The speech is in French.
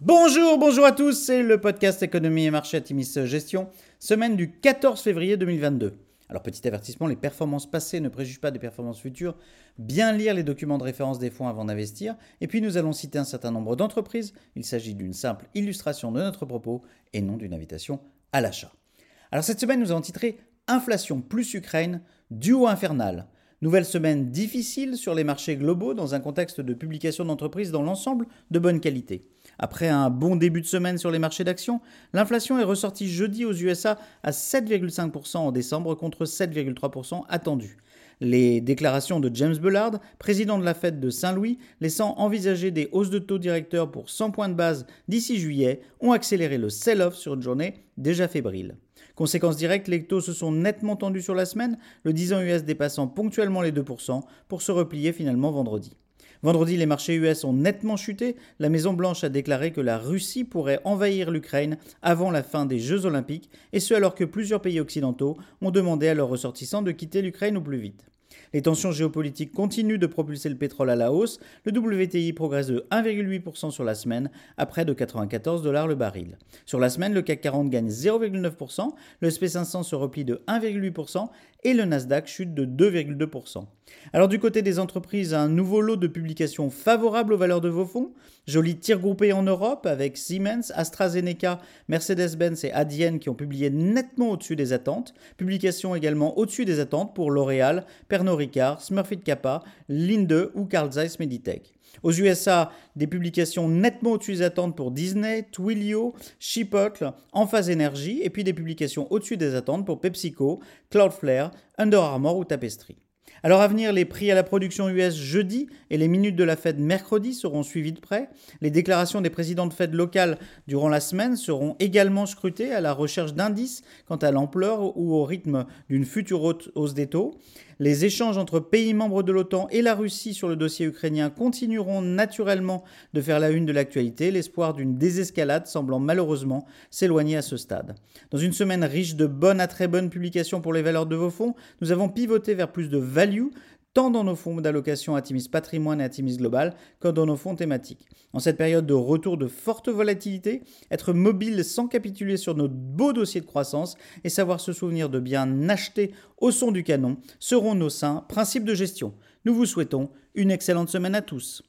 Bonjour, bonjour à tous, c'est le podcast Économie et Marché Atimis Gestion, semaine du 14 février 2022. Alors petit avertissement, les performances passées ne préjugent pas des performances futures. Bien lire les documents de référence des fonds avant d'investir. Et puis nous allons citer un certain nombre d'entreprises. Il s'agit d'une simple illustration de notre propos et non d'une invitation à l'achat. Alors cette semaine, nous avons titré Inflation plus Ukraine, duo infernal. Nouvelle semaine difficile sur les marchés globaux dans un contexte de publication d'entreprises dans l'ensemble de bonne qualité. Après un bon début de semaine sur les marchés d'actions, l'inflation est ressortie jeudi aux USA à 7,5% en décembre contre 7,3% attendu. Les déclarations de James Bullard, président de la Fed de Saint-Louis, laissant envisager des hausses de taux directeurs pour 100 points de base d'ici juillet, ont accéléré le sell-off sur une journée déjà fébrile. Conséquence directe, les taux se sont nettement tendus sur la semaine, le 10 ans US dépassant ponctuellement les 2% pour se replier finalement vendredi. Vendredi, les marchés US ont nettement chuté. La Maison-Blanche a déclaré que la Russie pourrait envahir l'Ukraine avant la fin des Jeux Olympiques, et ce alors que plusieurs pays occidentaux ont demandé à leurs ressortissants de quitter l'Ukraine au plus vite. Les tensions géopolitiques continuent de propulser le pétrole à la hausse. Le WTI progresse de 1,8% sur la semaine à près de 94 dollars le baril. Sur la semaine, le CAC 40 gagne 0,9%, le SP500 se replie de 1,8% et le Nasdaq chute de 2,2%. Alors du côté des entreprises, un nouveau lot de publications favorables aux valeurs de vos fonds. Joli tir groupé en Europe avec Siemens, AstraZeneca, Mercedes-Benz et Adyen qui ont publié nettement au-dessus des attentes. Publications également au-dessus des attentes pour L'Oréal, Pernod Ricard, Smurfit Kappa, Linde ou Carl Zeiss Meditech. Aux USA, des publications nettement au-dessus des attentes pour Disney, Twilio, Chipotle, Enphase Energy, et puis des publications au-dessus des attentes pour PepsiCo, Cloudflare, Under Armour ou Tapestry. Alors à venir, les prix à la production US jeudi et les minutes de la Fed mercredi seront suivis de près. Les déclarations des présidents de Fed locales durant la semaine seront également scrutées à la recherche d'indices quant à l'ampleur ou au rythme d'une future hausse des taux. Les échanges entre pays membres de l'OTAN et la Russie sur le dossier ukrainien continueront naturellement de faire la une de l'actualité, l'espoir d'une désescalade semblant malheureusement s'éloigner à ce stade. Dans une semaine riche de bonnes à très bonnes publications pour les valeurs de vos fonds, nous avons pivoté vers plus de value tant dans nos fonds d'allocation Atimis Patrimoine et Atimis Global que dans nos fonds thématiques. En cette période de retour de forte volatilité, être mobile sans capituler sur nos beaux dossiers de croissance et savoir se souvenir de bien acheter au son du canon seront nos saints principes de gestion. Nous vous souhaitons une excellente semaine à tous.